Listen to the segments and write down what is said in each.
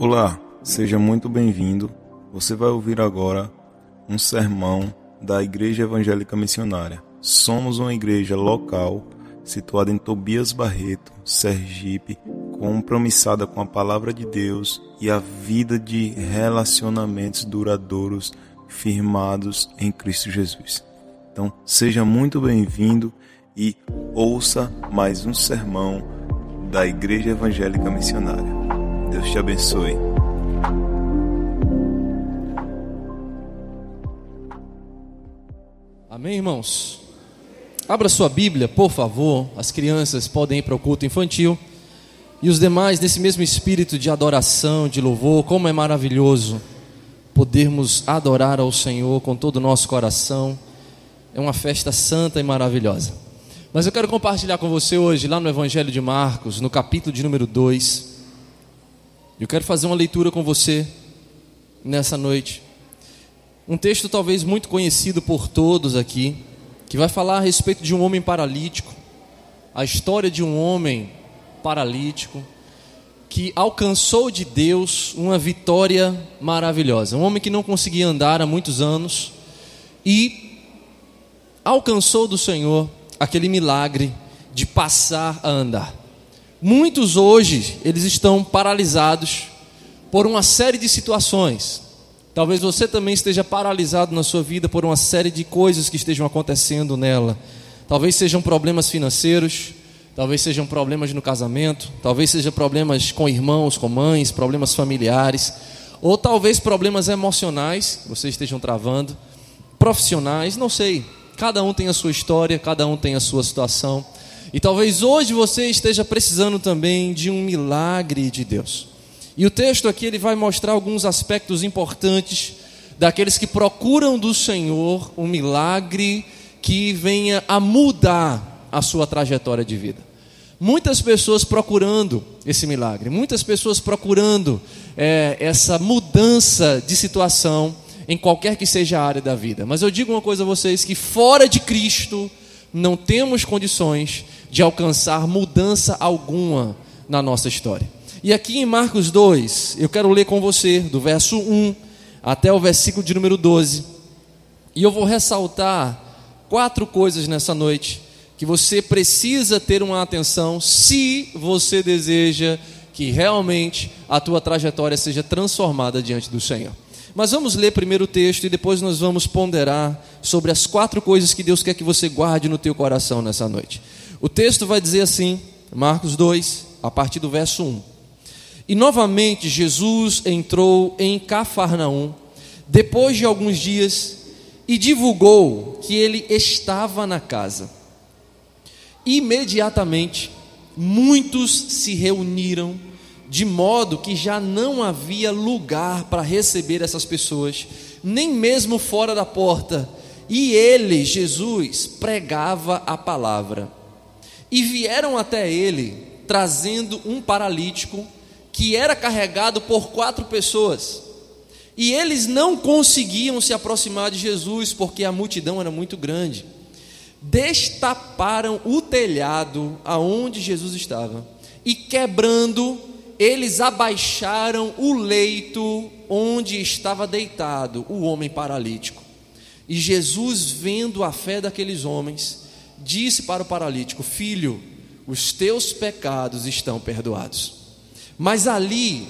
Olá, seja muito bem-vindo. Você vai ouvir agora um sermão da Igreja Evangélica Missionária. Somos uma igreja local situada em Tobias Barreto, Sergipe, compromissada com a palavra de Deus e a vida de relacionamentos duradouros firmados em Cristo Jesus. Então, seja muito bem-vindo e ouça mais um sermão da Igreja Evangélica Missionária. Deus te abençoe. Amém, irmãos? Abra sua Bíblia, por favor. As crianças podem ir para o culto infantil. E os demais, nesse mesmo espírito de adoração, de louvor, como é maravilhoso podermos adorar ao Senhor com todo o nosso coração. É uma festa santa e maravilhosa. Mas eu quero compartilhar com você hoje, lá no Evangelho de Marcos, no capítulo de número 2, eu quero fazer uma leitura com você nessa noite. Um texto talvez muito conhecido por todos aqui, que vai falar a respeito de um homem paralítico, a história de um homem paralítico que alcançou de Deus uma vitória maravilhosa. Um homem que não conseguia andar há muitos anos e alcançou do Senhor aquele milagre de passar a andar. Muitos hoje, eles estão paralisados por uma série de situações. Talvez você também esteja paralisado na sua vida por uma série de coisas que estejam acontecendo nela. Talvez sejam problemas financeiros, talvez sejam problemas no casamento, talvez sejam problemas com irmãos, com mães, problemas familiares, ou talvez problemas emocionais que vocês estejam travando, profissionais, não sei. Cada um tem a sua história, cada um tem a sua situação. E talvez hoje você esteja precisando também de um milagre de Deus. E o texto aqui ele vai mostrar alguns aspectos importantes daqueles que procuram do Senhor um milagre que venha a mudar a sua trajetória de vida. Muitas pessoas procurando esse milagre, muitas pessoas procurando é, essa mudança de situação em qualquer que seja a área da vida. Mas eu digo uma coisa a vocês: que fora de Cristo não temos condições de alcançar mudança alguma na nossa história. E aqui em Marcos 2, eu quero ler com você, do verso 1 até o versículo de número 12. E eu vou ressaltar quatro coisas nessa noite que você precisa ter uma atenção se você deseja que realmente a tua trajetória seja transformada diante do Senhor. Mas vamos ler primeiro o texto e depois nós vamos ponderar sobre as quatro coisas que Deus quer que você guarde no teu coração nessa noite. O texto vai dizer assim, Marcos 2, a partir do verso 1. E novamente Jesus entrou em Cafarnaum, depois de alguns dias, e divulgou que ele estava na casa. Imediatamente, muitos se reuniram, de modo que já não havia lugar para receber essas pessoas, nem mesmo fora da porta, e ele, Jesus, pregava a palavra. E vieram até ele, trazendo um paralítico que era carregado por quatro pessoas. E eles não conseguiam se aproximar de Jesus porque a multidão era muito grande. Destaparam o telhado aonde Jesus estava e quebrando, eles abaixaram o leito onde estava deitado o homem paralítico. E Jesus, vendo a fé daqueles homens, disse para o paralítico: Filho, os teus pecados estão perdoados. Mas ali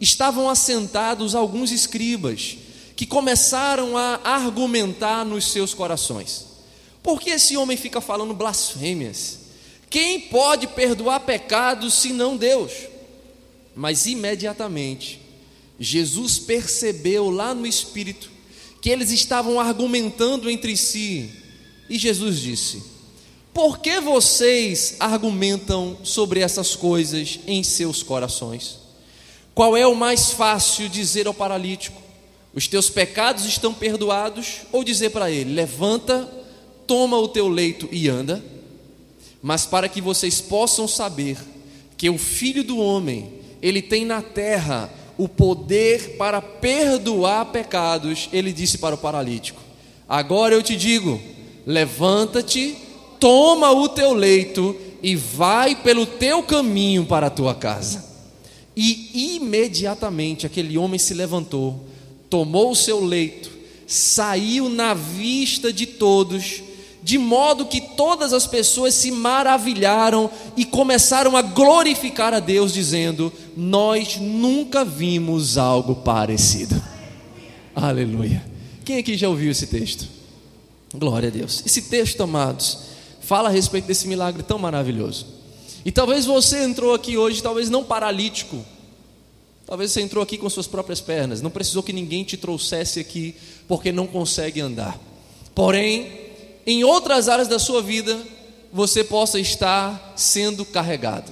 estavam assentados alguns escribas que começaram a argumentar nos seus corações. Por que esse homem fica falando blasfêmias? Quem pode perdoar pecados senão Deus? Mas imediatamente Jesus percebeu lá no espírito que eles estavam argumentando entre si, e Jesus disse: por que vocês argumentam sobre essas coisas em seus corações? Qual é o mais fácil dizer ao paralítico: Os teus pecados estão perdoados? Ou dizer para ele: Levanta, toma o teu leito e anda? Mas para que vocês possam saber que o Filho do Homem, ele tem na terra o poder para perdoar pecados, ele disse para o paralítico: Agora eu te digo, levanta-te toma o teu leito e vai pelo teu caminho para a tua casa. E imediatamente aquele homem se levantou, tomou o seu leito, saiu na vista de todos, de modo que todas as pessoas se maravilharam e começaram a glorificar a Deus, dizendo: Nós nunca vimos algo parecido. Aleluia. Quem aqui já ouviu esse texto? Glória a Deus. Esse texto, amados, fala a respeito desse milagre tão maravilhoso. E talvez você entrou aqui hoje, talvez não paralítico, talvez você entrou aqui com suas próprias pernas, não precisou que ninguém te trouxesse aqui porque não consegue andar. Porém, em outras áreas da sua vida, você possa estar sendo carregado.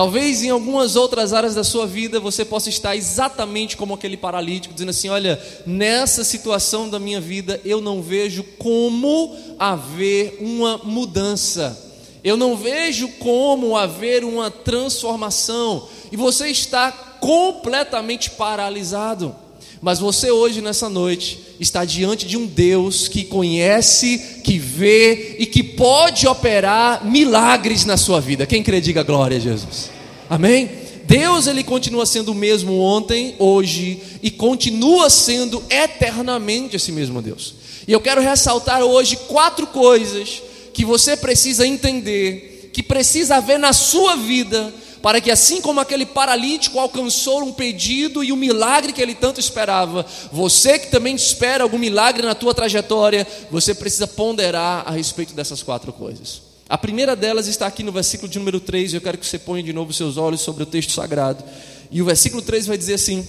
Talvez em algumas outras áreas da sua vida você possa estar exatamente como aquele paralítico, dizendo assim: Olha, nessa situação da minha vida eu não vejo como haver uma mudança eu não vejo como haver uma transformação, e você está completamente paralisado. Mas você hoje, nessa noite, está diante de um Deus que conhece, que vê e que pode operar milagres na sua vida. Quem crê, diga glória a Jesus. Amém? Deus, ele continua sendo o mesmo ontem, hoje e continua sendo eternamente esse mesmo Deus. E eu quero ressaltar hoje quatro coisas que você precisa entender, que precisa haver na sua vida, para que assim como aquele paralítico alcançou um pedido e um milagre que ele tanto esperava, você que também espera algum milagre na tua trajetória, você precisa ponderar a respeito dessas quatro coisas. A primeira delas está aqui no versículo de número 3, eu quero que você ponha de novo seus olhos sobre o texto sagrado. E o versículo 3 vai dizer assim: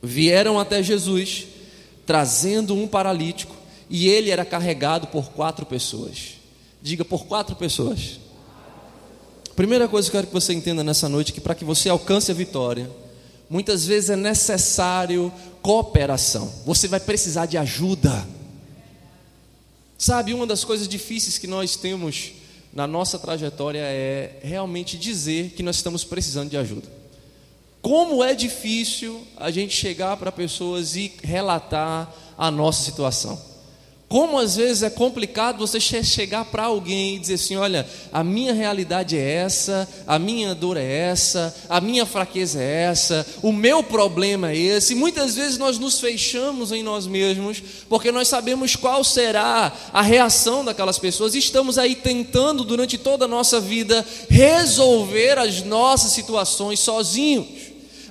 Vieram até Jesus, trazendo um paralítico, e ele era carregado por quatro pessoas. Diga por quatro pessoas. Primeira coisa que eu quero que você entenda nessa noite é que para que você alcance a vitória, muitas vezes é necessário cooperação. Você vai precisar de ajuda. Sabe, uma das coisas difíceis que nós temos na nossa trajetória é realmente dizer que nós estamos precisando de ajuda. Como é difícil a gente chegar para pessoas e relatar a nossa situação. Como às vezes é complicado você chegar para alguém e dizer assim: olha, a minha realidade é essa, a minha dor é essa, a minha fraqueza é essa, o meu problema é esse. E muitas vezes nós nos fechamos em nós mesmos, porque nós sabemos qual será a reação daquelas pessoas e estamos aí tentando durante toda a nossa vida resolver as nossas situações sozinhos.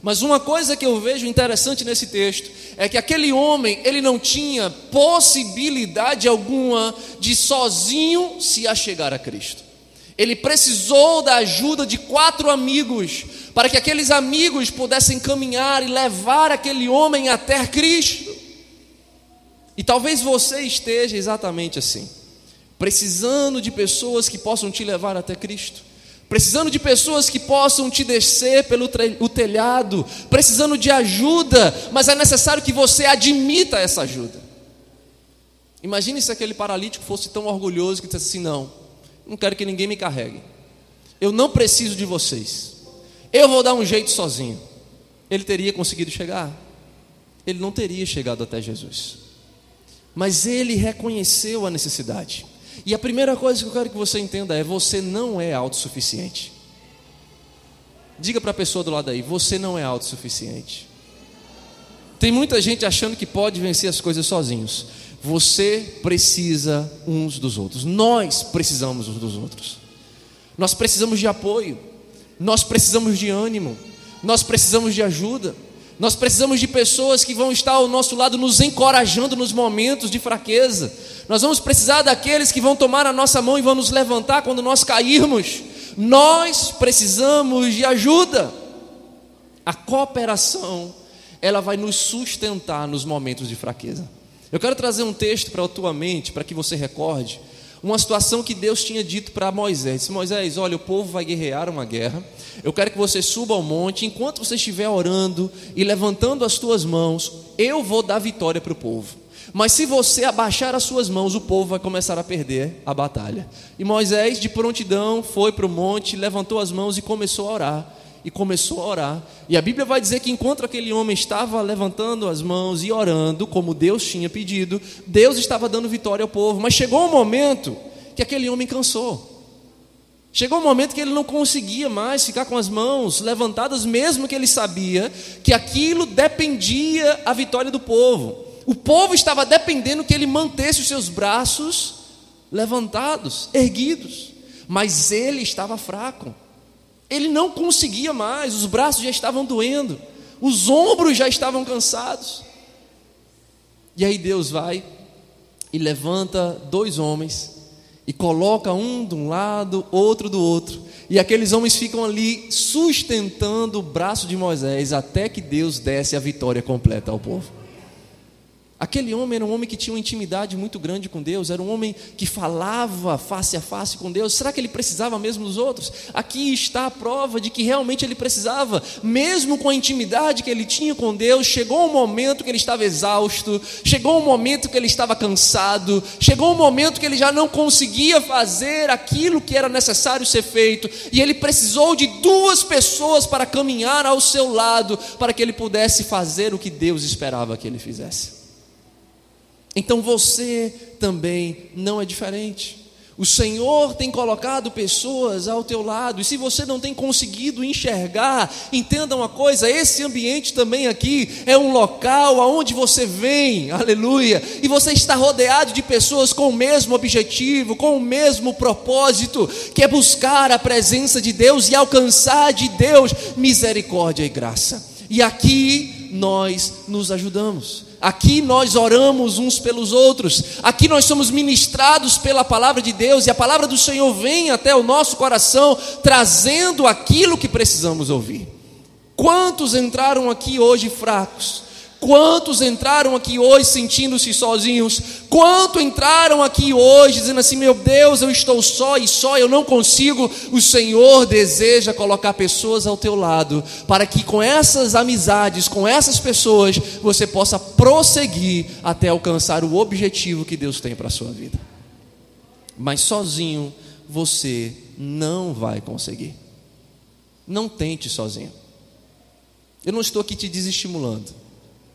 Mas uma coisa que eu vejo interessante nesse texto é que aquele homem, ele não tinha possibilidade alguma de sozinho se achegar a Cristo. Ele precisou da ajuda de quatro amigos, para que aqueles amigos pudessem caminhar e levar aquele homem até Cristo. E talvez você esteja exatamente assim, precisando de pessoas que possam te levar até Cristo precisando de pessoas que possam te descer pelo o telhado, precisando de ajuda, mas é necessário que você admita essa ajuda. Imagine se aquele paralítico fosse tão orgulhoso que dissesse assim: não, não quero que ninguém me carregue, eu não preciso de vocês, eu vou dar um jeito sozinho. Ele teria conseguido chegar? Ele não teria chegado até Jesus, mas ele reconheceu a necessidade. E a primeira coisa que eu quero que você entenda é: você não é autossuficiente. Diga para a pessoa do lado aí: você não é autossuficiente. Tem muita gente achando que pode vencer as coisas sozinhos. Você precisa uns dos outros. Nós precisamos uns dos outros. Nós precisamos de apoio. Nós precisamos de ânimo. Nós precisamos de ajuda. Nós precisamos de pessoas que vão estar ao nosso lado, nos encorajando nos momentos de fraqueza. Nós vamos precisar daqueles que vão tomar a nossa mão e vão nos levantar quando nós cairmos. Nós precisamos de ajuda. A cooperação, ela vai nos sustentar nos momentos de fraqueza. Eu quero trazer um texto para a tua mente, para que você recorde uma situação que Deus tinha dito para Moisés. Disse, Moisés, olha, o povo vai guerrear uma guerra. Eu quero que você suba ao monte. Enquanto você estiver orando e levantando as tuas mãos, eu vou dar vitória para o povo. Mas se você abaixar as suas mãos, o povo vai começar a perder a batalha. E Moisés, de prontidão, foi para o monte, levantou as mãos e começou a orar e começou a orar. E a Bíblia vai dizer que enquanto aquele homem estava levantando as mãos e orando, como Deus tinha pedido, Deus estava dando vitória ao povo. Mas chegou um momento que aquele homem cansou. Chegou um momento que ele não conseguia mais ficar com as mãos levantadas, mesmo que ele sabia que aquilo dependia a vitória do povo. O povo estava dependendo que ele mantesse os seus braços levantados, erguidos, mas ele estava fraco. Ele não conseguia mais, os braços já estavam doendo, os ombros já estavam cansados. E aí Deus vai e levanta dois homens e coloca um de um lado, outro do outro. E aqueles homens ficam ali sustentando o braço de Moisés até que Deus desse a vitória completa ao povo. Aquele homem era um homem que tinha uma intimidade muito grande com Deus, era um homem que falava face a face com Deus. Será que ele precisava mesmo dos outros? Aqui está a prova de que realmente ele precisava, mesmo com a intimidade que ele tinha com Deus. Chegou um momento que ele estava exausto, chegou um momento que ele estava cansado, chegou um momento que ele já não conseguia fazer aquilo que era necessário ser feito, e ele precisou de duas pessoas para caminhar ao seu lado, para que ele pudesse fazer o que Deus esperava que ele fizesse. Então você também não é diferente. O Senhor tem colocado pessoas ao teu lado, e se você não tem conseguido enxergar, entenda uma coisa: esse ambiente também aqui é um local aonde você vem, aleluia, e você está rodeado de pessoas com o mesmo objetivo, com o mesmo propósito, que é buscar a presença de Deus e alcançar de Deus misericórdia e graça. E aqui nós nos ajudamos. Aqui nós oramos uns pelos outros, aqui nós somos ministrados pela palavra de Deus e a palavra do Senhor vem até o nosso coração trazendo aquilo que precisamos ouvir. Quantos entraram aqui hoje fracos? Quantos entraram aqui hoje sentindo-se sozinhos? Quantos entraram aqui hoje dizendo assim: meu Deus, eu estou só e só, eu não consigo? O Senhor deseja colocar pessoas ao teu lado, para que com essas amizades, com essas pessoas, você possa prosseguir até alcançar o objetivo que Deus tem para a sua vida. Mas sozinho você não vai conseguir. Não tente sozinho. Eu não estou aqui te desestimulando.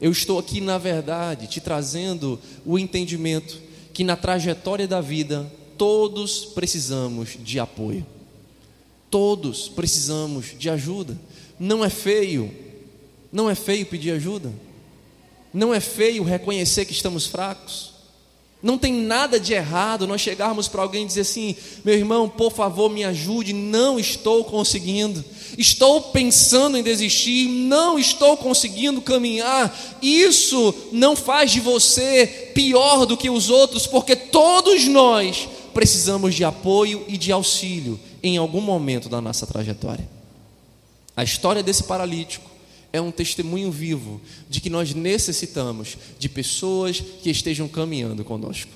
Eu estou aqui, na verdade, te trazendo o entendimento que na trajetória da vida todos precisamos de apoio. Todos precisamos de ajuda. Não é feio, não é feio pedir ajuda. Não é feio reconhecer que estamos fracos. Não tem nada de errado nós chegarmos para alguém e dizer assim: meu irmão, por favor, me ajude, não estou conseguindo, estou pensando em desistir, não estou conseguindo caminhar. Isso não faz de você pior do que os outros, porque todos nós precisamos de apoio e de auxílio em algum momento da nossa trajetória. A história desse paralítico é um testemunho vivo de que nós necessitamos de pessoas que estejam caminhando conosco.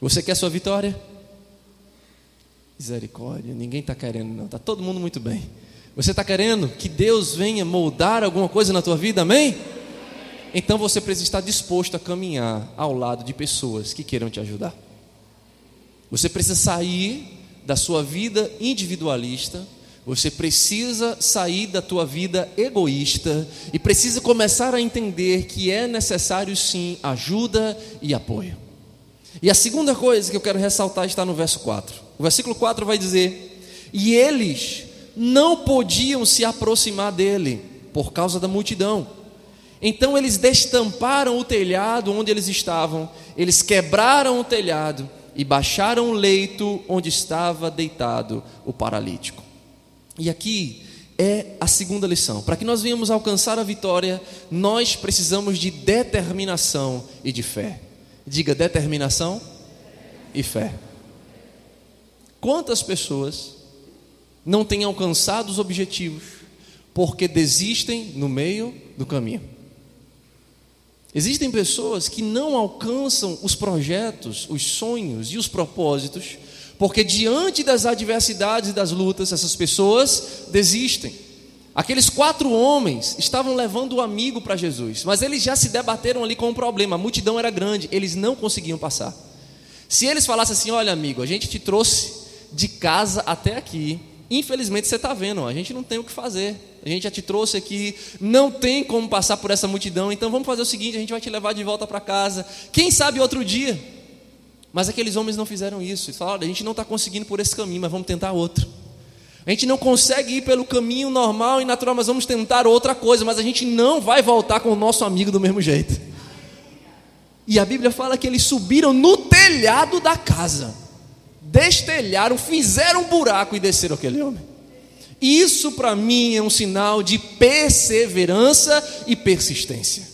Você quer sua vitória? Misericórdia, ninguém está querendo, não. Está todo mundo muito bem. Você está querendo que Deus venha moldar alguma coisa na tua vida, amém? Então você precisa estar disposto a caminhar ao lado de pessoas que queiram te ajudar. Você precisa sair da sua vida individualista você precisa sair da tua vida egoísta e precisa começar a entender que é necessário sim ajuda e apoio. E a segunda coisa que eu quero ressaltar está no verso 4. O versículo 4 vai dizer: E eles não podiam se aproximar dele por causa da multidão. Então eles destamparam o telhado onde eles estavam, eles quebraram o telhado e baixaram o leito onde estava deitado o paralítico. E aqui é a segunda lição. Para que nós venhamos alcançar a vitória, nós precisamos de determinação e de fé. Diga determinação e fé. Quantas pessoas não têm alcançado os objetivos porque desistem no meio do caminho? Existem pessoas que não alcançam os projetos, os sonhos e os propósitos porque diante das adversidades e das lutas, essas pessoas desistem. Aqueles quatro homens estavam levando o amigo para Jesus, mas eles já se debateram ali com um problema. A multidão era grande, eles não conseguiam passar. Se eles falassem assim: Olha, amigo, a gente te trouxe de casa até aqui, infelizmente você está vendo, a gente não tem o que fazer. A gente já te trouxe aqui, não tem como passar por essa multidão, então vamos fazer o seguinte: a gente vai te levar de volta para casa. Quem sabe outro dia? Mas aqueles homens não fizeram isso. Eles falaram: a gente não está conseguindo por esse caminho, mas vamos tentar outro. A gente não consegue ir pelo caminho normal e natural, mas vamos tentar outra coisa, mas a gente não vai voltar com o nosso amigo do mesmo jeito. E a Bíblia fala que eles subiram no telhado da casa, destelharam, fizeram um buraco e desceram aquele homem. Isso para mim é um sinal de perseverança e persistência.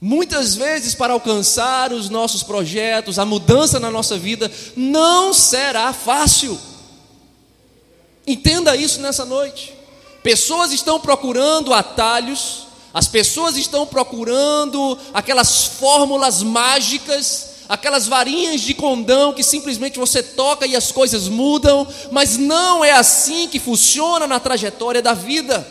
Muitas vezes, para alcançar os nossos projetos, a mudança na nossa vida, não será fácil. Entenda isso nessa noite. Pessoas estão procurando atalhos, as pessoas estão procurando aquelas fórmulas mágicas, aquelas varinhas de condão que simplesmente você toca e as coisas mudam, mas não é assim que funciona na trajetória da vida.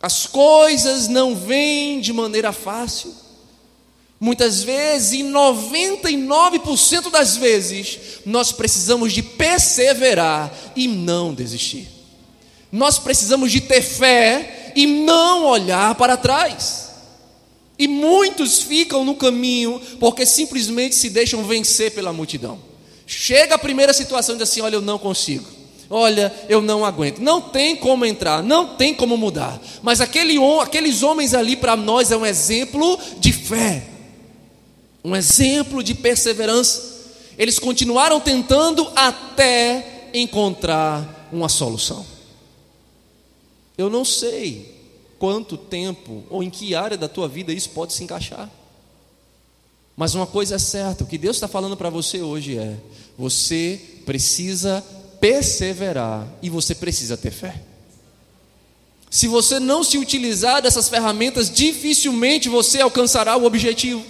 As coisas não vêm de maneira fácil. Muitas vezes, e 99% das vezes, nós precisamos de perseverar e não desistir. Nós precisamos de ter fé e não olhar para trás. E muitos ficam no caminho porque simplesmente se deixam vencer pela multidão. Chega a primeira situação e diz assim: Olha, eu não consigo. Olha, eu não aguento. Não tem como entrar, não tem como mudar. Mas aquele, aqueles homens ali para nós é um exemplo de fé um exemplo de perseverança. Eles continuaram tentando até encontrar uma solução. Eu não sei quanto tempo ou em que área da tua vida isso pode se encaixar. Mas uma coisa é certa: o que Deus está falando para você hoje é: você precisa perseverar e você precisa ter fé. Se você não se utilizar dessas ferramentas, dificilmente você alcançará o objetivo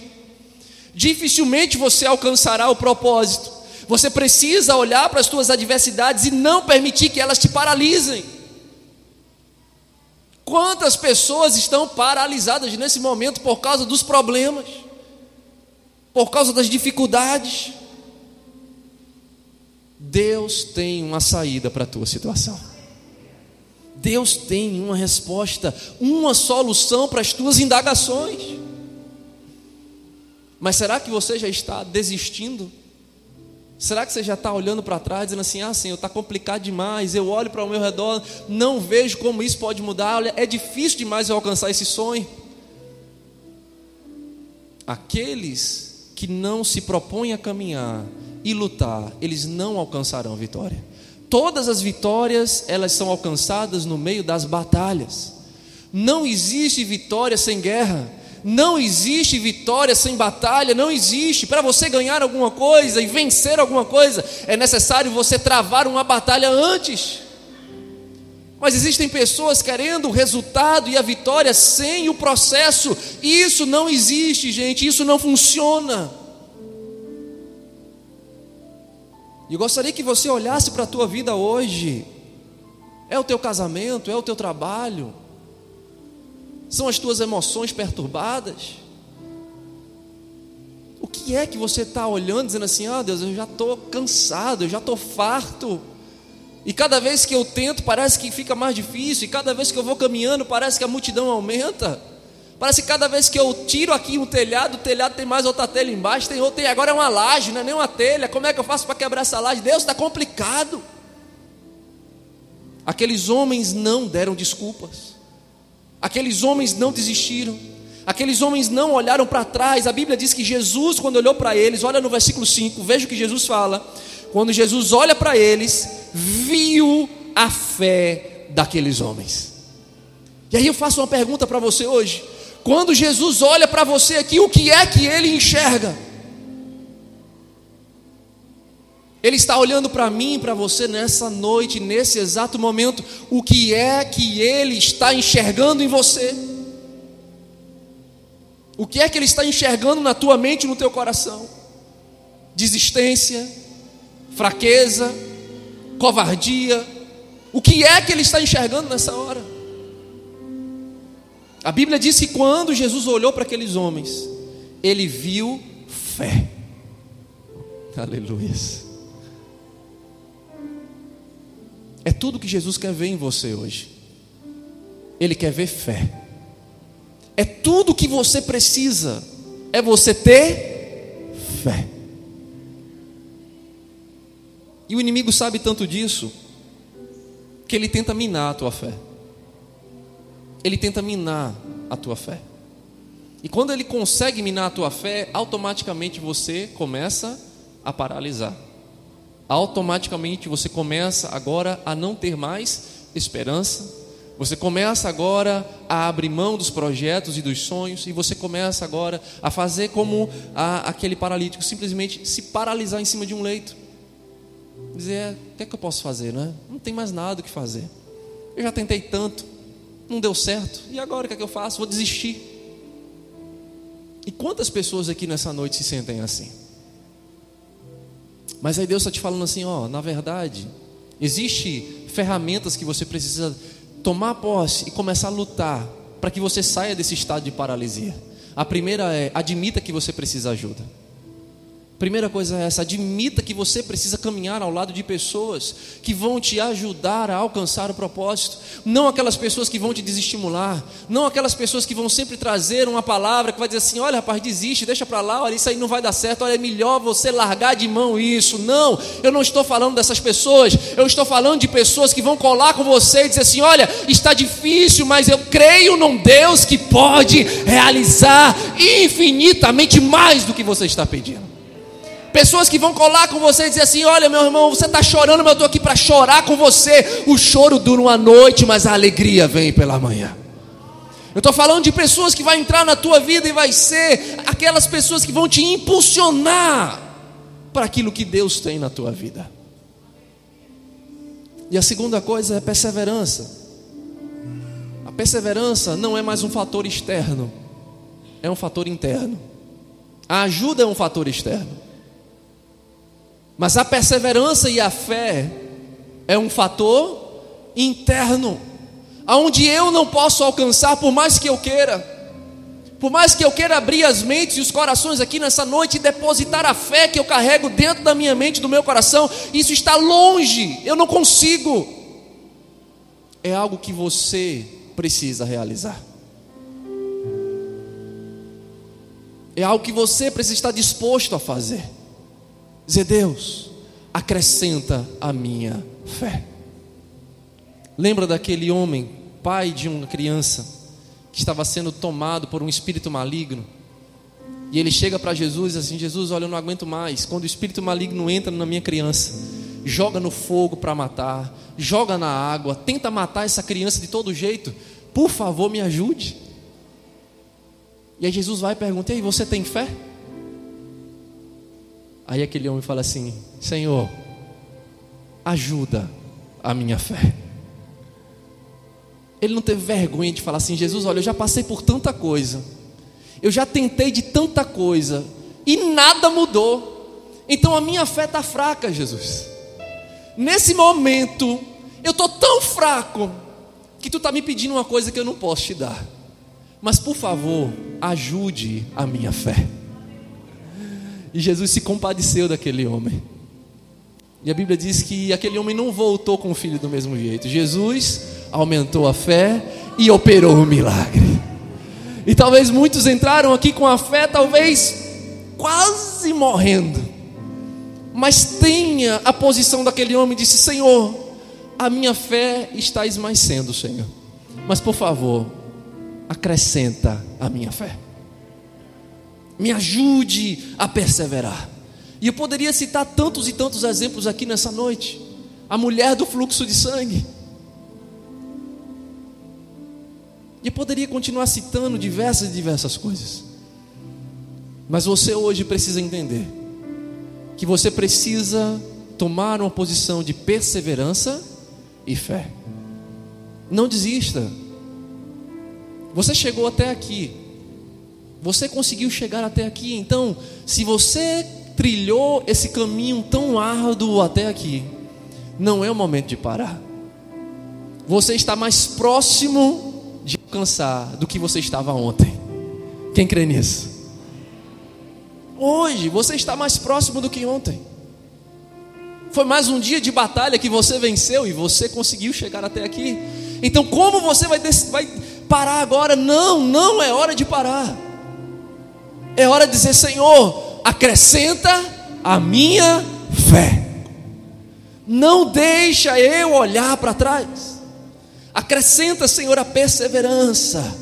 dificilmente você alcançará o propósito. Você precisa olhar para as suas adversidades e não permitir que elas te paralisem. Quantas pessoas estão paralisadas nesse momento por causa dos problemas, por causa das dificuldades? Deus tem uma saída para a tua situação. Deus tem uma resposta, uma solução para as tuas indagações. Mas será que você já está desistindo? Será que você já está olhando para trás, dizendo assim: ah, Senhor, está complicado demais, eu olho para o meu redor, não vejo como isso pode mudar, olha, é difícil demais eu alcançar esse sonho? Aqueles que não se propõem a caminhar e lutar, eles não alcançarão vitória. Todas as vitórias, elas são alcançadas no meio das batalhas. Não existe vitória sem guerra. Não existe vitória sem batalha, não existe. Para você ganhar alguma coisa e vencer alguma coisa, é necessário você travar uma batalha antes. Mas existem pessoas querendo o resultado e a vitória sem o processo. Isso não existe, gente, isso não funciona. E eu gostaria que você olhasse para a tua vida hoje. É o teu casamento, é o teu trabalho, são as tuas emoções perturbadas? O que é que você está olhando, dizendo assim: ah, Deus, eu já estou cansado, eu já estou farto. E cada vez que eu tento, parece que fica mais difícil. E cada vez que eu vou caminhando, parece que a multidão aumenta. Parece que cada vez que eu tiro aqui um telhado, o telhado tem mais outra telha embaixo, tem outra, e agora é uma laje, não é nem uma telha. Como é que eu faço para quebrar essa laje? Deus, está complicado. Aqueles homens não deram desculpas. Aqueles homens não desistiram. Aqueles homens não olharam para trás. A Bíblia diz que Jesus, quando olhou para eles, olha no versículo 5, veja o que Jesus fala. Quando Jesus olha para eles, viu a fé daqueles homens. E aí eu faço uma pergunta para você hoje. Quando Jesus olha para você aqui, o que é que ele enxerga? Ele está olhando para mim, para você nessa noite, nesse exato momento, o que é que ele está enxergando em você? O que é que ele está enxergando na tua mente no teu coração? Desistência, fraqueza, covardia. O que é que ele está enxergando nessa hora? A Bíblia diz que quando Jesus olhou para aqueles homens, ele viu fé. Aleluia. É tudo que Jesus quer ver em você hoje. Ele quer ver fé. É tudo que você precisa. É você ter fé. E o inimigo sabe tanto disso que ele tenta minar a tua fé. Ele tenta minar a tua fé. E quando ele consegue minar a tua fé, automaticamente você começa a paralisar. Automaticamente você começa agora a não ter mais esperança. Você começa agora a abrir mão dos projetos e dos sonhos, e você começa agora a fazer como a, aquele paralítico, simplesmente se paralisar em cima de um leito dizer: é, o que é que eu posso fazer, né? Não tem mais nada o que fazer. Eu já tentei tanto, não deu certo, e agora o que é que eu faço? Vou desistir. E quantas pessoas aqui nessa noite se sentem assim? Mas aí Deus está te falando assim: ó, na verdade, existe ferramentas que você precisa tomar posse e começar a lutar para que você saia desse estado de paralisia. A primeira é: admita que você precisa ajuda. Primeira coisa é essa: admita que você precisa caminhar ao lado de pessoas que vão te ajudar a alcançar o propósito, não aquelas pessoas que vão te desestimular, não aquelas pessoas que vão sempre trazer uma palavra que vai dizer assim: olha, rapaz, desiste, deixa para lá, olha, isso aí não vai dar certo, olha, é melhor você largar de mão isso. Não, eu não estou falando dessas pessoas, eu estou falando de pessoas que vão colar com você e dizer assim: olha, está difícil, mas eu creio num Deus que pode realizar infinitamente mais do que você está pedindo. Pessoas que vão colar com você e dizer assim: Olha, meu irmão, você está chorando, mas eu estou aqui para chorar com você. O choro dura uma noite, mas a alegria vem pela manhã. Eu estou falando de pessoas que vão entrar na tua vida e vai ser aquelas pessoas que vão te impulsionar para aquilo que Deus tem na tua vida. E a segunda coisa é perseverança. A perseverança não é mais um fator externo, é um fator interno. A ajuda é um fator externo. Mas a perseverança e a fé é um fator interno, aonde eu não posso alcançar por mais que eu queira. Por mais que eu queira abrir as mentes e os corações aqui nessa noite e depositar a fé que eu carrego dentro da minha mente, do meu coração, isso está longe, eu não consigo. É algo que você precisa realizar. É algo que você precisa estar disposto a fazer. Dizer, Deus, acrescenta a minha fé. Lembra daquele homem, pai de uma criança, que estava sendo tomado por um espírito maligno? E ele chega para Jesus e diz assim: Jesus, olha, eu não aguento mais. Quando o espírito maligno entra na minha criança, joga no fogo para matar, joga na água, tenta matar essa criança de todo jeito. Por favor, me ajude. E aí Jesus vai e pergunta: E aí, você tem fé? Aí aquele homem fala assim: Senhor, ajuda a minha fé. Ele não teve vergonha de falar assim: Jesus, olha, eu já passei por tanta coisa, eu já tentei de tanta coisa e nada mudou, então a minha fé está fraca, Jesus. Nesse momento, eu estou tão fraco que tu está me pedindo uma coisa que eu não posso te dar, mas por favor, ajude a minha fé. E Jesus se compadeceu daquele homem. E a Bíblia diz que aquele homem não voltou com o filho do mesmo jeito. Jesus aumentou a fé e operou o milagre. E talvez muitos entraram aqui com a fé, talvez quase morrendo. Mas tenha a posição daquele homem e disse: Senhor, a minha fé está esmaecendo, Senhor. Mas por favor, acrescenta a minha fé me ajude a perseverar. E eu poderia citar tantos e tantos exemplos aqui nessa noite. A mulher do fluxo de sangue. E eu poderia continuar citando diversas e diversas coisas. Mas você hoje precisa entender que você precisa tomar uma posição de perseverança e fé. Não desista. Você chegou até aqui você conseguiu chegar até aqui, então, se você trilhou esse caminho tão árduo até aqui, não é o momento de parar. Você está mais próximo de alcançar do que você estava ontem. Quem crê nisso? Hoje você está mais próximo do que ontem. Foi mais um dia de batalha que você venceu e você conseguiu chegar até aqui. Então, como você vai, vai parar agora? Não, não é hora de parar. É hora de dizer: Senhor, acrescenta a minha fé. Não deixa eu olhar para trás. Acrescenta, Senhor, a perseverança.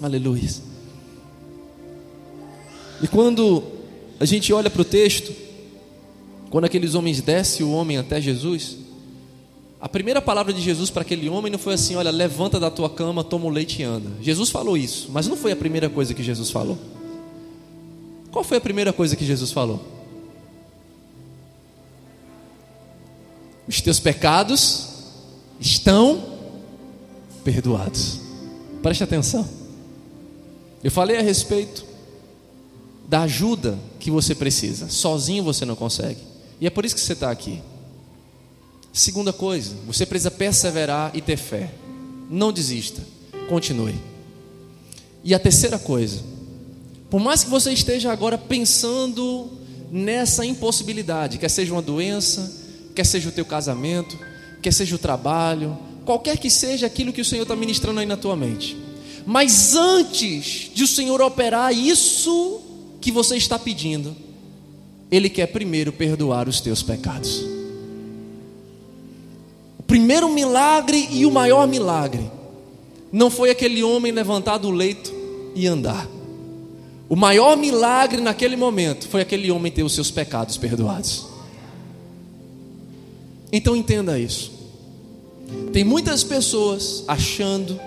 Aleluia. E quando a gente olha para o texto, quando aqueles homens descem o homem até Jesus, a primeira palavra de Jesus para aquele homem não foi assim: olha, levanta da tua cama, toma o leite e anda. Jesus falou isso, mas não foi a primeira coisa que Jesus falou. Qual foi a primeira coisa que Jesus falou? Os teus pecados estão perdoados. Preste atenção. Eu falei a respeito da ajuda que você precisa. Sozinho você não consegue. E é por isso que você está aqui. Segunda coisa, você precisa perseverar e ter fé. Não desista. Continue. E a terceira coisa, por mais que você esteja agora pensando nessa impossibilidade, quer seja uma doença, quer seja o teu casamento, quer seja o trabalho, qualquer que seja aquilo que o Senhor está ministrando aí na tua mente. Mas antes de o Senhor operar isso que você está pedindo, Ele quer primeiro perdoar os teus pecados. Primeiro milagre e o maior milagre não foi aquele homem levantar do leito e andar. O maior milagre naquele momento foi aquele homem ter os seus pecados perdoados. Então entenda isso. Tem muitas pessoas achando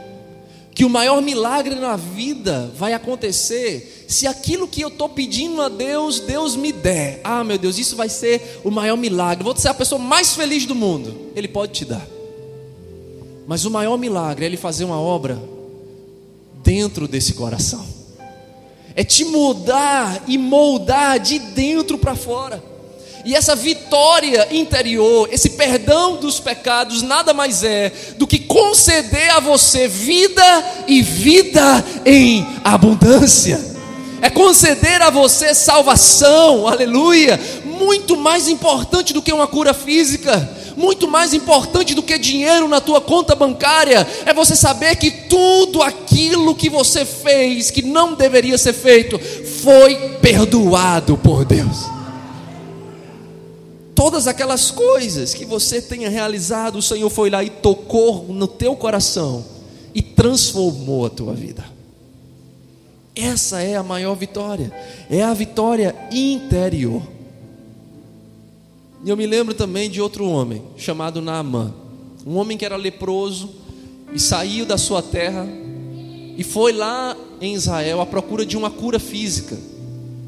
que o maior milagre na vida vai acontecer se aquilo que eu estou pedindo a Deus, Deus me der. Ah, meu Deus, isso vai ser o maior milagre. Vou ser a pessoa mais feliz do mundo. Ele pode te dar. Mas o maior milagre é Ele fazer uma obra dentro desse coração. É te mudar e moldar de dentro para fora. E essa vitória interior, esse perdão dos pecados, nada mais é do que conceder a você vida e vida em abundância. É conceder a você salvação, aleluia. Muito mais importante do que uma cura física, muito mais importante do que dinheiro na tua conta bancária, é você saber que tudo aquilo que você fez, que não deveria ser feito, foi perdoado por Deus todas aquelas coisas que você tenha realizado, o Senhor foi lá e tocou no teu coração e transformou a tua vida. Essa é a maior vitória, é a vitória interior. E eu me lembro também de outro homem chamado Naamã, um homem que era leproso e saiu da sua terra e foi lá em Israel à procura de uma cura física.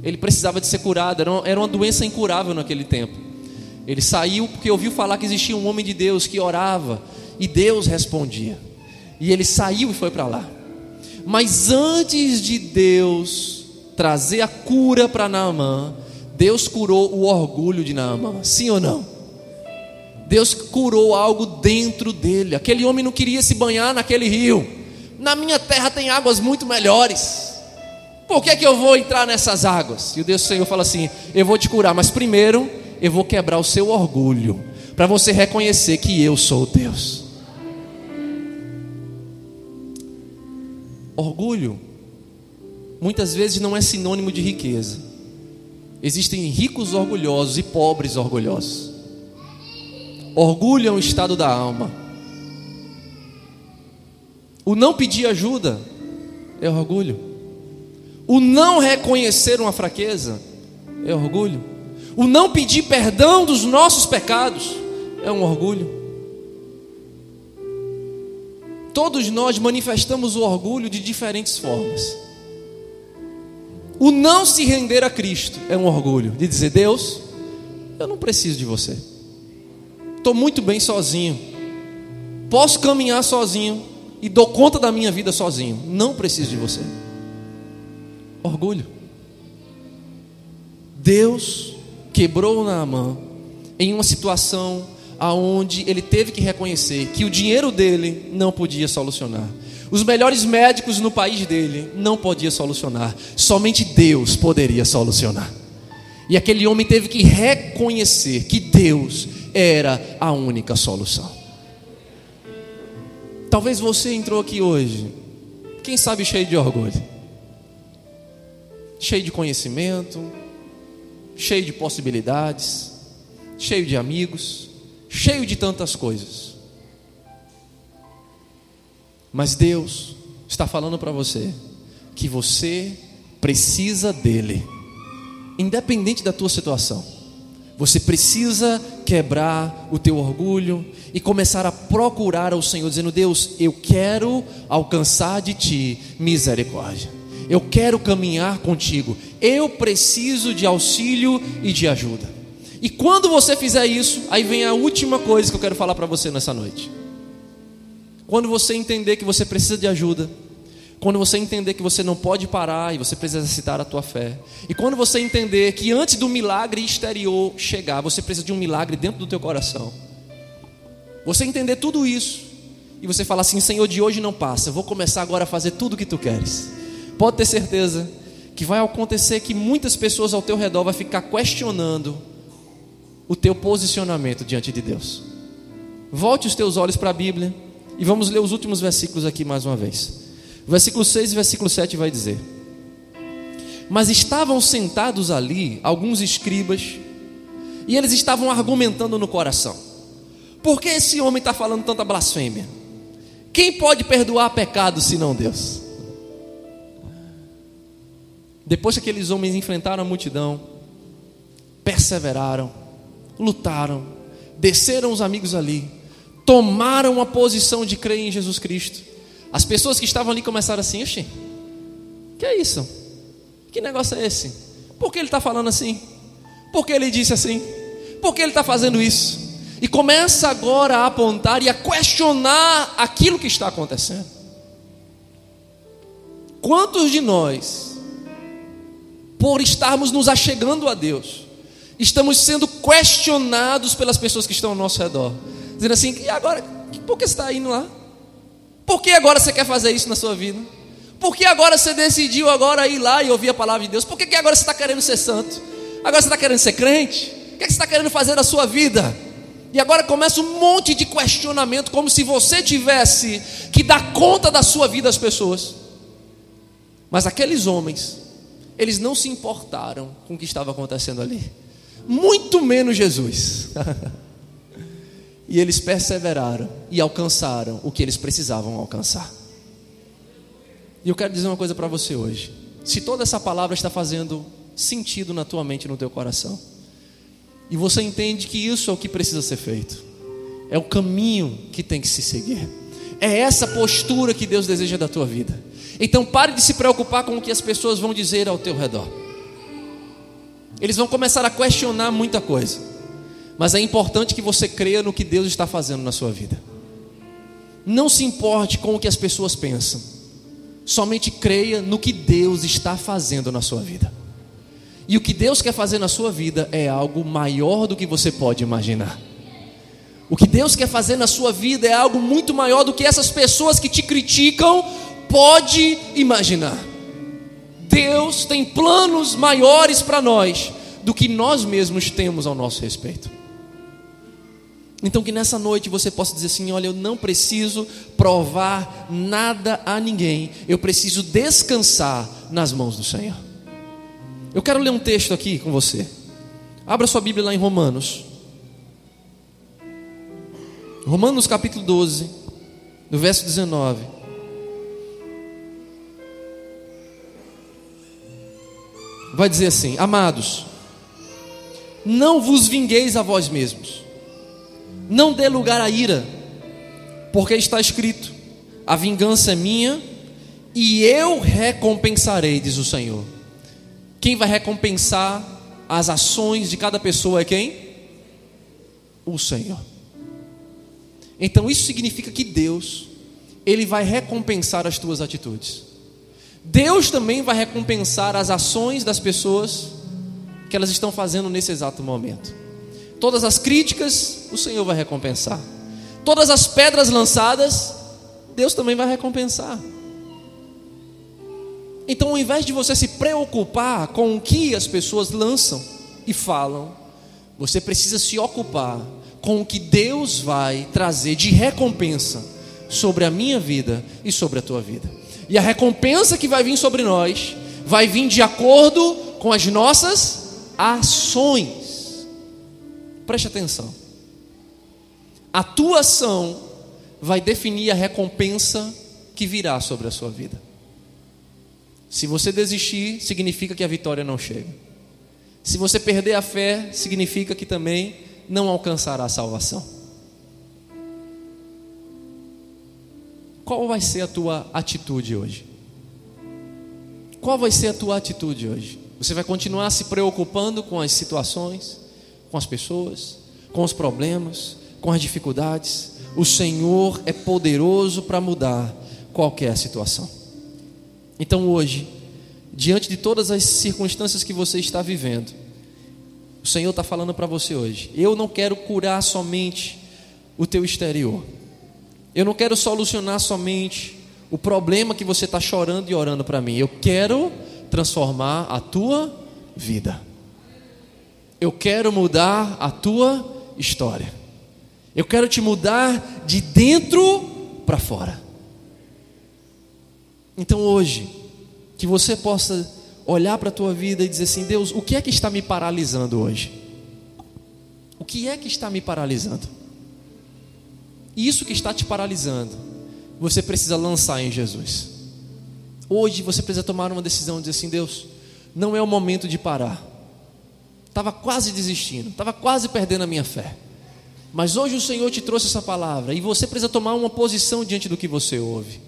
Ele precisava de ser curado, era uma doença incurável naquele tempo. Ele saiu porque ouviu falar que existia um homem de Deus que orava e Deus respondia. E ele saiu e foi para lá. Mas antes de Deus trazer a cura para Naamã, Deus curou o orgulho de Naamã. Sim ou não? Deus curou algo dentro dele. Aquele homem não queria se banhar naquele rio. Na minha terra tem águas muito melhores. Por que, que eu vou entrar nessas águas? E o Deus Senhor fala assim: Eu vou te curar, mas primeiro eu vou quebrar o seu orgulho, para você reconhecer que eu sou Deus. Orgulho, muitas vezes não é sinônimo de riqueza. Existem ricos orgulhosos e pobres orgulhosos. Orgulho é um estado da alma. O não pedir ajuda é orgulho. O não reconhecer uma fraqueza é orgulho. O não pedir perdão dos nossos pecados é um orgulho. Todos nós manifestamos o orgulho de diferentes formas. O não se render a Cristo é um orgulho de dizer: Deus, eu não preciso de você. Estou muito bem sozinho. Posso caminhar sozinho e dou conta da minha vida sozinho. Não preciso de você. Orgulho. Deus quebrou Naamã em uma situação aonde ele teve que reconhecer que o dinheiro dele não podia solucionar. Os melhores médicos no país dele não podia solucionar, somente Deus poderia solucionar. E aquele homem teve que reconhecer que Deus era a única solução. Talvez você entrou aqui hoje, quem sabe cheio de orgulho. cheio de conhecimento, cheio de possibilidades, cheio de amigos, cheio de tantas coisas. Mas Deus está falando para você que você precisa dele, independente da tua situação. Você precisa quebrar o teu orgulho e começar a procurar ao Senhor, dizendo: Deus, eu quero alcançar de ti misericórdia. Eu quero caminhar contigo. Eu preciso de auxílio e de ajuda. E quando você fizer isso, aí vem a última coisa que eu quero falar para você nessa noite. Quando você entender que você precisa de ajuda, quando você entender que você não pode parar e você precisa exercitar a tua fé. E quando você entender que antes do milagre exterior chegar, você precisa de um milagre dentro do teu coração. Você entender tudo isso e você falar assim: Senhor, de hoje não passa, eu vou começar agora a fazer tudo o que tu queres. Pode ter certeza que vai acontecer que muitas pessoas ao teu redor vão ficar questionando o teu posicionamento diante de Deus. Volte os teus olhos para a Bíblia e vamos ler os últimos versículos aqui mais uma vez. Versículo 6 e versículo 7 vai dizer: Mas estavam sentados ali alguns escribas, e eles estavam argumentando no coração: Por que esse homem está falando tanta blasfêmia? Quem pode perdoar pecado senão Deus? Depois que aqueles homens enfrentaram a multidão, perseveraram, lutaram, desceram os amigos ali, tomaram a posição de crer em Jesus Cristo as pessoas que estavam ali começaram assim: Oxê, que é isso? Que negócio é esse? Por que ele está falando assim? Por que ele disse assim? Por que ele está fazendo isso? E começa agora a apontar e a questionar aquilo que está acontecendo. Quantos de nós, por estarmos nos achegando a Deus, estamos sendo questionados pelas pessoas que estão ao nosso redor, dizendo assim: e agora, por que você está indo lá? Por que agora você quer fazer isso na sua vida? Por que agora você decidiu agora ir lá e ouvir a palavra de Deus? Por que, que agora você está querendo ser santo? Agora você está querendo ser crente? O que, que você está querendo fazer da sua vida? E agora começa um monte de questionamento, como se você tivesse que dar conta da sua vida às pessoas. Mas aqueles homens, eles não se importaram com o que estava acontecendo ali, muito menos Jesus. E eles perseveraram e alcançaram o que eles precisavam alcançar. E eu quero dizer uma coisa para você hoje. Se toda essa palavra está fazendo sentido na tua mente no teu coração, e você entende que isso é o que precisa ser feito, é o caminho que tem que se seguir, é essa postura que Deus deseja da tua vida. Então pare de se preocupar com o que as pessoas vão dizer ao teu redor. Eles vão começar a questionar muita coisa. Mas é importante que você creia no que Deus está fazendo na sua vida. Não se importe com o que as pessoas pensam. Somente creia no que Deus está fazendo na sua vida. E o que Deus quer fazer na sua vida é algo maior do que você pode imaginar. O que Deus quer fazer na sua vida é algo muito maior do que essas pessoas que te criticam pode imaginar. Deus tem planos maiores para nós do que nós mesmos temos ao nosso respeito. Então, que nessa noite você possa dizer assim: olha, eu não preciso provar nada a ninguém, eu preciso descansar nas mãos do Senhor. Eu quero ler um texto aqui com você. Abra sua Bíblia lá em Romanos. Romanos capítulo 12, no verso 19. Vai dizer assim: Amados, não vos vingueis a vós mesmos não dê lugar à ira, porque está escrito: a vingança é minha e eu recompensarei, diz o Senhor. Quem vai recompensar as ações de cada pessoa é quem? O Senhor. Então isso significa que Deus, Ele vai recompensar as tuas atitudes. Deus também vai recompensar as ações das pessoas que elas estão fazendo nesse exato momento. Todas as críticas, o Senhor vai recompensar. Todas as pedras lançadas, Deus também vai recompensar. Então, ao invés de você se preocupar com o que as pessoas lançam e falam, você precisa se ocupar com o que Deus vai trazer de recompensa sobre a minha vida e sobre a tua vida. E a recompensa que vai vir sobre nós vai vir de acordo com as nossas ações. Preste atenção. A tua ação vai definir a recompensa que virá sobre a sua vida. Se você desistir, significa que a vitória não chega. Se você perder a fé, significa que também não alcançará a salvação. Qual vai ser a tua atitude hoje? Qual vai ser a tua atitude hoje? Você vai continuar se preocupando com as situações, com as pessoas, com os problemas, com as dificuldades? O Senhor é poderoso para mudar qualquer situação. Então hoje, diante de todas as circunstâncias que você está vivendo, o Senhor está falando para você hoje: eu não quero curar somente o teu exterior, eu não quero solucionar somente o problema que você está chorando e orando para mim, eu quero transformar a tua vida, eu quero mudar a tua história, eu quero te mudar de dentro para fora. Então hoje, que você possa olhar para a tua vida e dizer assim: Deus, o que é que está me paralisando hoje? O que é que está me paralisando? Isso que está te paralisando, você precisa lançar em Jesus. Hoje você precisa tomar uma decisão e dizer assim: Deus, não é o momento de parar. Estava quase desistindo, estava quase perdendo a minha fé. Mas hoje o Senhor te trouxe essa palavra e você precisa tomar uma posição diante do que você ouve.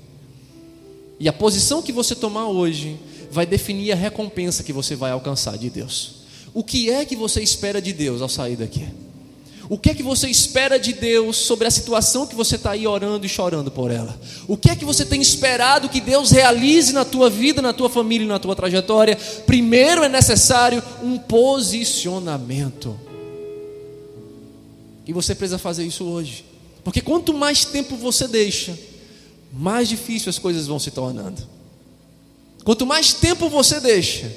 E a posição que você tomar hoje vai definir a recompensa que você vai alcançar de Deus. O que é que você espera de Deus ao sair daqui? O que é que você espera de Deus sobre a situação que você está aí orando e chorando por ela? O que é que você tem esperado que Deus realize na tua vida, na tua família e na tua trajetória? Primeiro é necessário um posicionamento. E você precisa fazer isso hoje. Porque quanto mais tempo você deixa, mais difícil as coisas vão se tornando. Quanto mais tempo você deixa,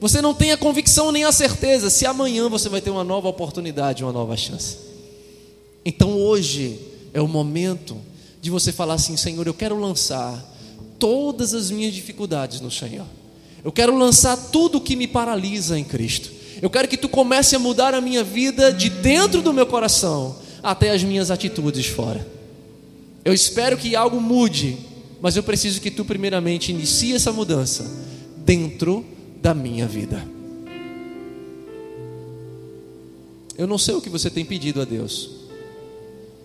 você não tem a convicção nem a certeza se amanhã você vai ter uma nova oportunidade, uma nova chance. Então hoje é o momento de você falar assim: Senhor, eu quero lançar todas as minhas dificuldades no Senhor. Eu quero lançar tudo que me paralisa em Cristo. Eu quero que tu comece a mudar a minha vida de dentro do meu coração até as minhas atitudes fora. Eu espero que algo mude mas eu preciso que tu, primeiramente, inicie essa mudança dentro da minha vida. Eu não sei o que você tem pedido a Deus,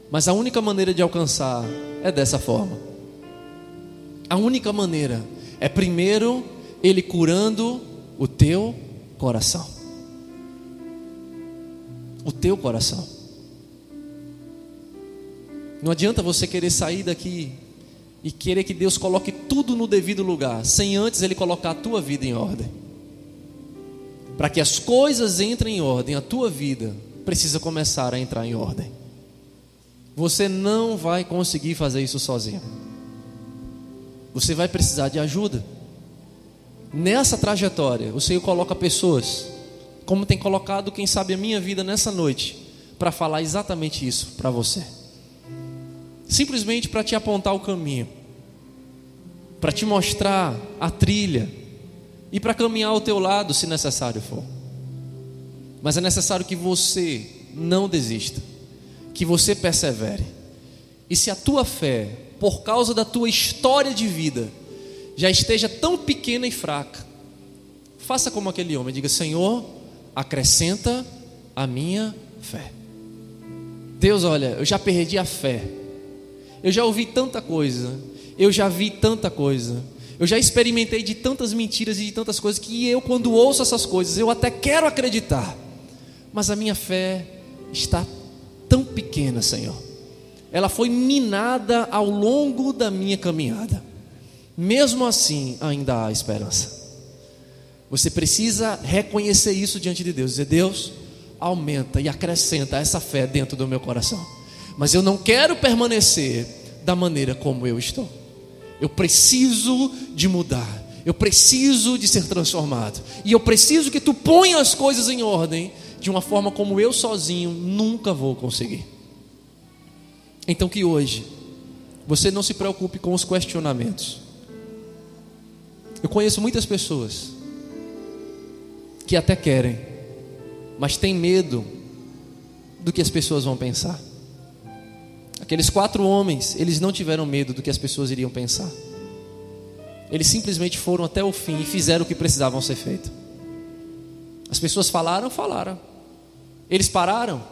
mas a única maneira de alcançar é dessa forma. A única maneira é primeiro Ele curando o teu coração. O teu coração. Não adianta você querer sair daqui e querer que Deus coloque tudo no devido lugar, sem antes Ele colocar a tua vida em ordem. Para que as coisas entrem em ordem, a tua vida precisa começar a entrar em ordem. Você não vai conseguir fazer isso sozinho. Você vai precisar de ajuda. Nessa trajetória, o Senhor coloca pessoas, como tem colocado, quem sabe, a minha vida nessa noite, para falar exatamente isso para você simplesmente para te apontar o caminho, para te mostrar a trilha e para caminhar ao teu lado se necessário for. Mas é necessário que você não desista, que você persevere. E se a tua fé, por causa da tua história de vida, já esteja tão pequena e fraca, faça como aquele homem, diga: Senhor, acrescenta a minha fé. Deus, olha, eu já perdi a fé eu já ouvi tanta coisa, eu já vi tanta coisa, eu já experimentei de tantas mentiras e de tantas coisas que eu, quando ouço essas coisas, eu até quero acreditar, mas a minha fé está tão pequena, Senhor. Ela foi minada ao longo da minha caminhada. Mesmo assim, ainda há esperança. Você precisa reconhecer isso diante de Deus, dizer: Deus, aumenta e acrescenta essa fé dentro do meu coração mas eu não quero permanecer da maneira como eu estou. Eu preciso de mudar. Eu preciso de ser transformado. E eu preciso que tu ponha as coisas em ordem de uma forma como eu sozinho nunca vou conseguir. Então que hoje você não se preocupe com os questionamentos. Eu conheço muitas pessoas que até querem, mas têm medo do que as pessoas vão pensar. Aqueles quatro homens, eles não tiveram medo do que as pessoas iriam pensar. Eles simplesmente foram até o fim e fizeram o que precisavam ser feito. As pessoas falaram, falaram. Eles pararam?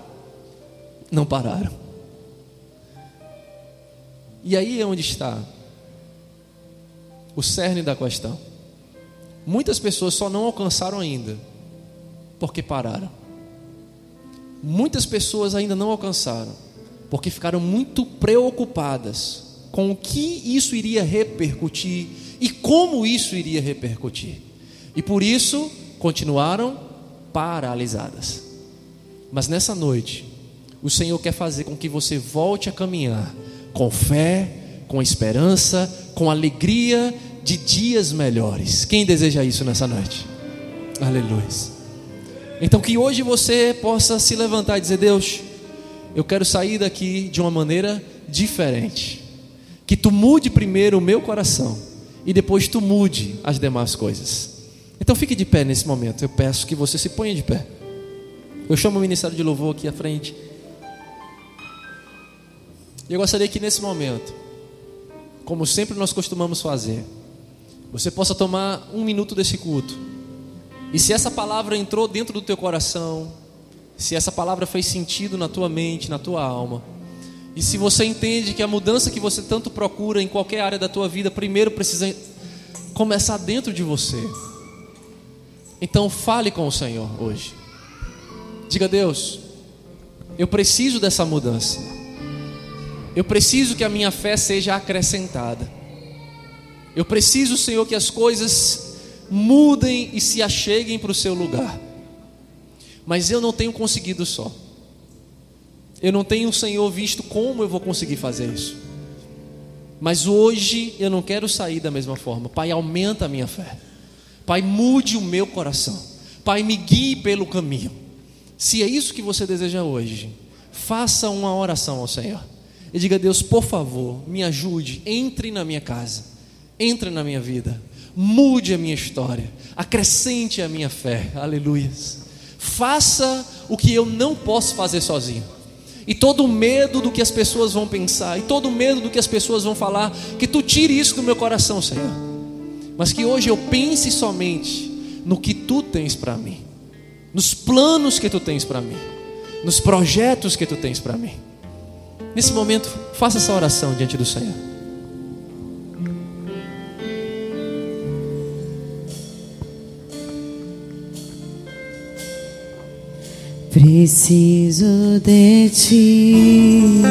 Não pararam. E aí é onde está o cerne da questão. Muitas pessoas só não alcançaram ainda porque pararam. Muitas pessoas ainda não alcançaram porque ficaram muito preocupadas com o que isso iria repercutir e como isso iria repercutir. E por isso continuaram paralisadas. Mas nessa noite, o Senhor quer fazer com que você volte a caminhar com fé, com esperança, com alegria de dias melhores. Quem deseja isso nessa noite? Aleluia. Então que hoje você possa se levantar e dizer: Deus, eu quero sair daqui de uma maneira diferente. Que tu mude primeiro o meu coração e depois tu mude as demais coisas. Então fique de pé nesse momento. Eu peço que você se ponha de pé. Eu chamo o ministério de louvor aqui à frente. Eu gostaria que nesse momento, como sempre nós costumamos fazer, você possa tomar um minuto desse culto. E se essa palavra entrou dentro do teu coração, se essa palavra fez sentido na tua mente, na tua alma, e se você entende que a mudança que você tanto procura em qualquer área da tua vida, primeiro precisa começar dentro de você. Então fale com o Senhor hoje. Diga, Deus, eu preciso dessa mudança. Eu preciso que a minha fé seja acrescentada. Eu preciso, Senhor, que as coisas mudem e se acheguem para o seu lugar. Mas eu não tenho conseguido só. Eu não tenho, Senhor, visto como eu vou conseguir fazer isso. Mas hoje eu não quero sair da mesma forma. Pai, aumenta a minha fé. Pai, mude o meu coração. Pai, me guie pelo caminho. Se é isso que você deseja hoje, faça uma oração ao Senhor e diga: Deus, por favor, me ajude, entre na minha casa, entre na minha vida, mude a minha história, acrescente a minha fé, aleluias. Faça o que eu não posso fazer sozinho. E todo medo do que as pessoas vão pensar, e todo medo do que as pessoas vão falar, que tu tire isso do meu coração, Senhor. Mas que hoje eu pense somente no que tu tens para mim, nos planos que tu tens para mim, nos projetos que tu tens para mim. Nesse momento, faça essa oração diante do Senhor. Preciso de ti.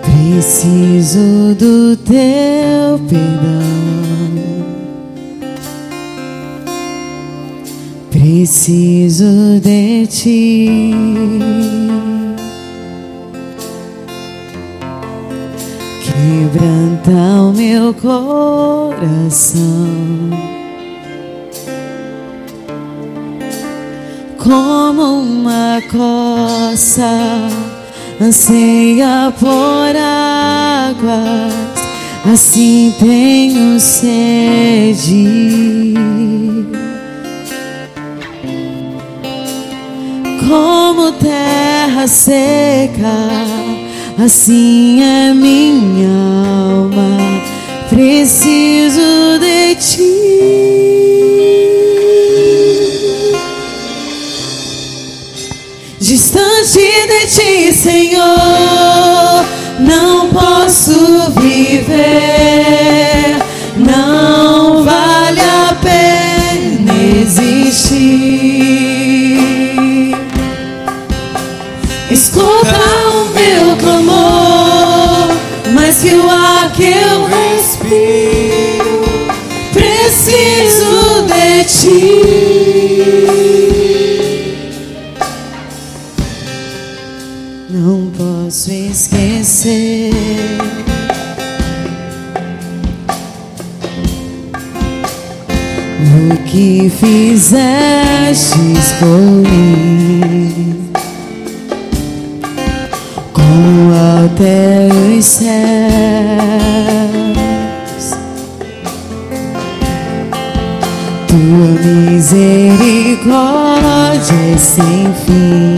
Preciso do teu perdão. Preciso de ti. Quebranta o meu coração. Como uma coça anseia por águas, assim tenho sede. como terra seca, assim é minha alma. Preciso de ti. Distante de ti, Senhor, não posso viver. Fizestes por mim com até os céus misericórdia é sem fim.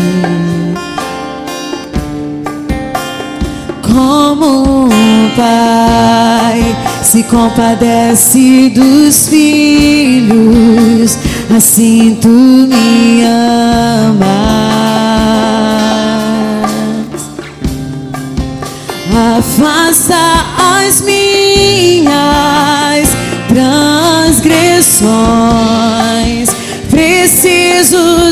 Como um pai se compadece dos filhos, assim tu me amas. Afasta as minhas transgressões. Preciso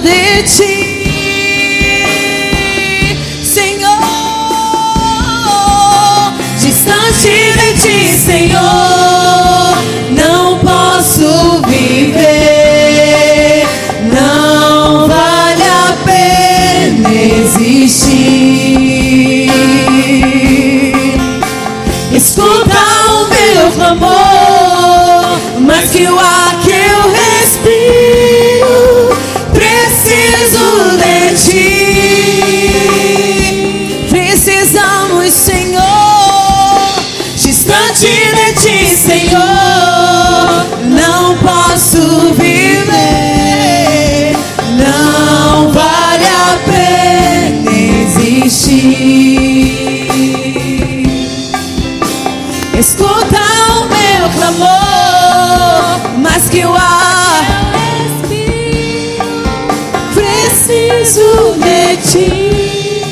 ti.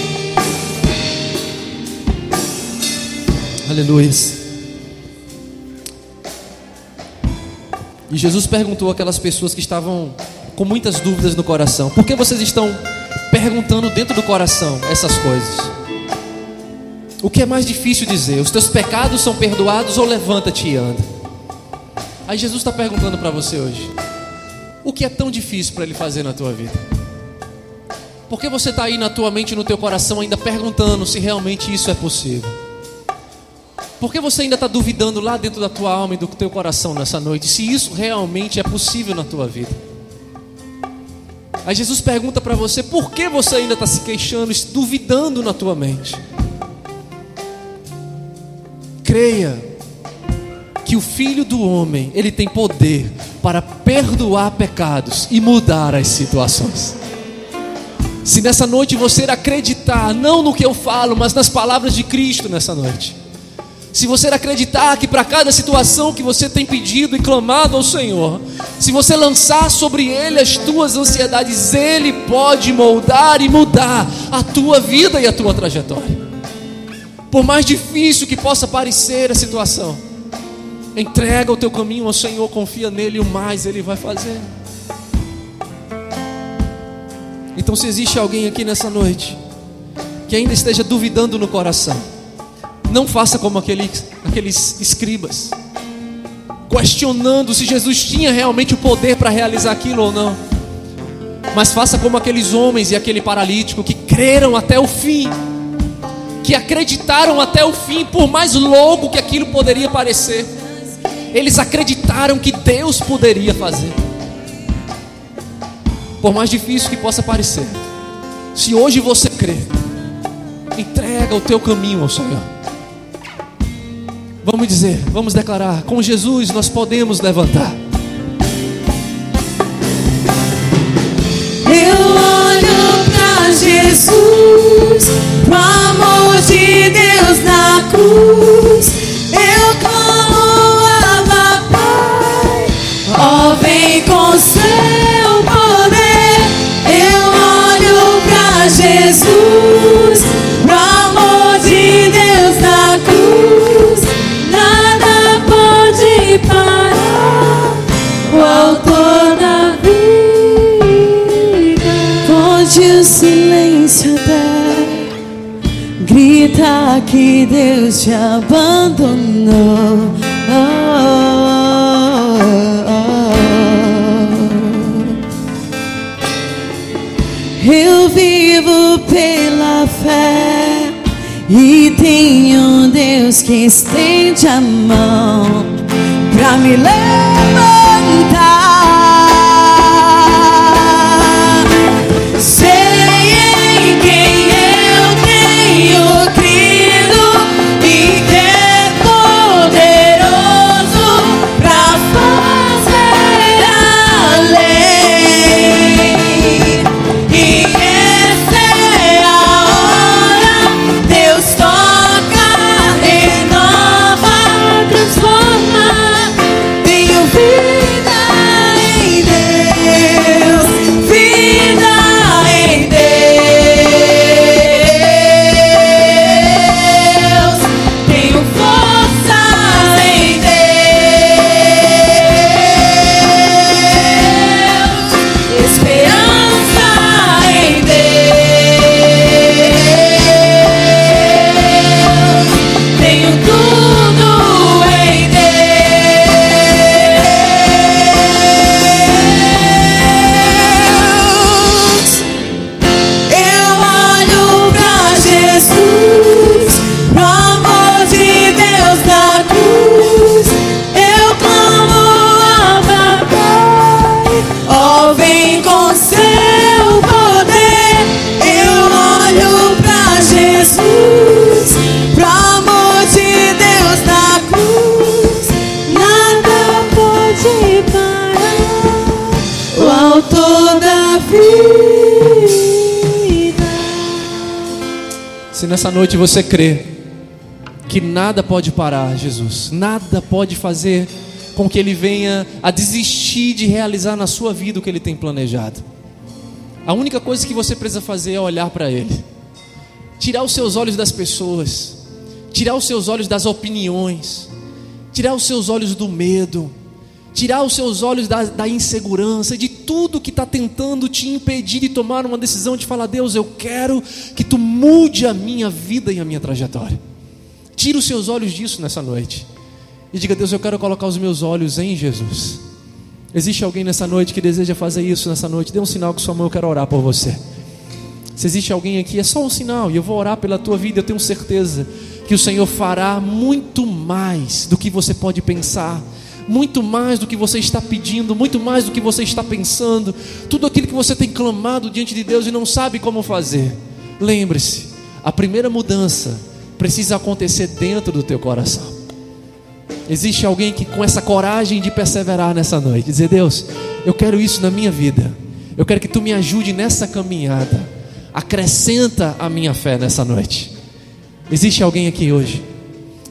Aleluia. E Jesus perguntou àquelas pessoas que estavam com muitas dúvidas no coração: Por que vocês estão perguntando dentro do coração essas coisas? O que é mais difícil dizer? Os teus pecados são perdoados ou levanta-te e anda? Aí Jesus está perguntando para você hoje: O que é tão difícil para Ele fazer na tua vida? Por que você está aí na tua mente no teu coração ainda perguntando se realmente isso é possível? Por que você ainda está duvidando lá dentro da tua alma e do teu coração nessa noite se isso realmente é possível na tua vida? Aí Jesus pergunta para você: por que você ainda está se queixando, duvidando na tua mente? Creia que o Filho do Homem ele tem poder para perdoar pecados e mudar as situações. Se nessa noite você acreditar, não no que eu falo, mas nas palavras de Cristo nessa noite. Se você acreditar que para cada situação que você tem pedido e clamado ao Senhor, se você lançar sobre Ele as tuas ansiedades, Ele pode moldar e mudar a tua vida e a tua trajetória. Por mais difícil que possa parecer a situação, entrega o teu caminho ao Senhor, confia nele e o mais Ele vai fazer. Então, se existe alguém aqui nessa noite que ainda esteja duvidando no coração, não faça como aqueles, aqueles escribas, questionando se Jesus tinha realmente o poder para realizar aquilo ou não. Mas faça como aqueles homens e aquele paralítico que creram até o fim, que acreditaram até o fim, por mais louco que aquilo poderia parecer. Eles acreditaram que Deus poderia fazer. Por mais difícil que possa parecer, se hoje você crê, entrega o teu caminho ao Senhor. Vamos dizer, vamos declarar: com Jesus nós podemos levantar. Eu olho pra Jesus, pro amor de Deus na cruz. Eu clamo, Abba, Pai, ó, vem com seu grita que Deus te abandonou. Eu vivo pela fé e tenho um Deus que estende a mão pra me levantar. Se nessa noite você crê que nada pode parar Jesus, nada pode fazer com que ele venha a desistir de realizar na sua vida o que ele tem planejado. A única coisa que você precisa fazer é olhar para ele. Tirar os seus olhos das pessoas, tirar os seus olhos das opiniões, tirar os seus olhos do medo, tirar os seus olhos da, da insegurança, de tudo que está tentando te impedir de tomar uma decisão de falar: Deus, eu quero que tu mude a minha vida e a minha trajetória. Tira os seus olhos disso nessa noite e diga: Deus, eu quero colocar os meus olhos em Jesus. Existe alguém nessa noite que deseja fazer isso nessa noite? Dê um sinal com sua mão, eu quero orar por você. Se existe alguém aqui, é só um sinal, e eu vou orar pela tua vida, eu tenho certeza que o Senhor fará muito mais do que você pode pensar, muito mais do que você está pedindo, muito mais do que você está pensando, tudo aquilo que você tem clamado diante de Deus e não sabe como fazer. Lembre-se, a primeira mudança precisa acontecer dentro do teu coração. Existe alguém que com essa coragem de perseverar nessa noite, dizer: Deus, eu quero isso na minha vida. Eu quero que tu me ajude nessa caminhada. Acrescenta a minha fé nessa noite. Existe alguém aqui hoje?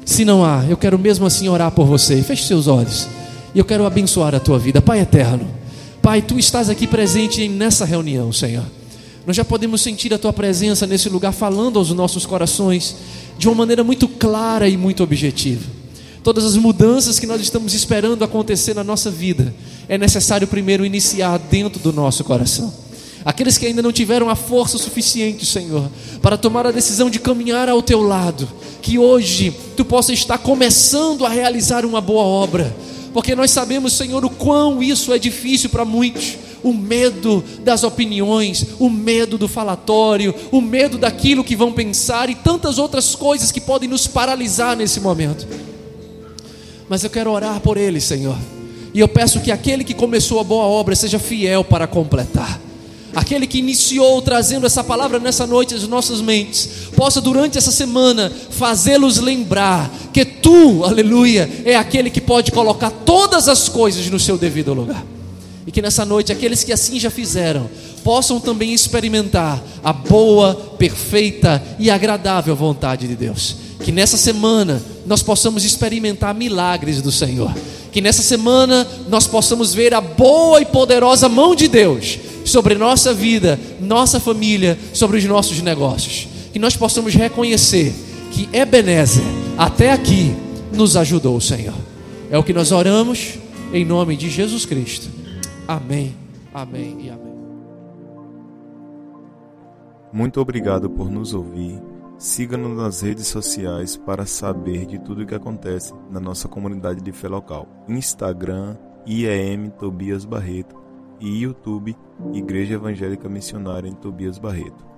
Se não há, eu quero mesmo assim orar por você. Feche seus olhos. E eu quero abençoar a tua vida. Pai eterno. Pai, tu estás aqui presente nessa reunião, Senhor. Nós já podemos sentir a tua presença nesse lugar falando aos nossos corações de uma maneira muito clara e muito objetiva todas as mudanças que nós estamos esperando acontecer na nossa vida, é necessário primeiro iniciar dentro do nosso coração. Aqueles que ainda não tiveram a força suficiente, Senhor, para tomar a decisão de caminhar ao teu lado, que hoje tu possa estar começando a realizar uma boa obra, porque nós sabemos, Senhor, o quão isso é difícil para muitos. O medo das opiniões, o medo do falatório, o medo daquilo que vão pensar e tantas outras coisas que podem nos paralisar nesse momento mas eu quero orar por ele, Senhor. E eu peço que aquele que começou a boa obra seja fiel para completar. Aquele que iniciou trazendo essa palavra nessa noite às nossas mentes, possa durante essa semana fazê-los lembrar que tu, aleluia, é aquele que pode colocar todas as coisas no seu devido lugar. E que nessa noite aqueles que assim já fizeram possam também experimentar a boa, perfeita e agradável vontade de Deus. Que nessa semana nós possamos experimentar milagres do Senhor. Que nessa semana nós possamos ver a boa e poderosa mão de Deus sobre nossa vida, nossa família, sobre os nossos negócios. Que nós possamos reconhecer que Ebenezer, até aqui, nos ajudou o Senhor. É o que nós oramos em nome de Jesus Cristo. Amém, amém e amém. Muito obrigado por nos ouvir Siga-nos nas redes sociais para saber de tudo o que acontece na nossa comunidade de fé local. Instagram, IEM Tobias Barreto e YouTube Igreja Evangélica Missionária em Tobias Barreto.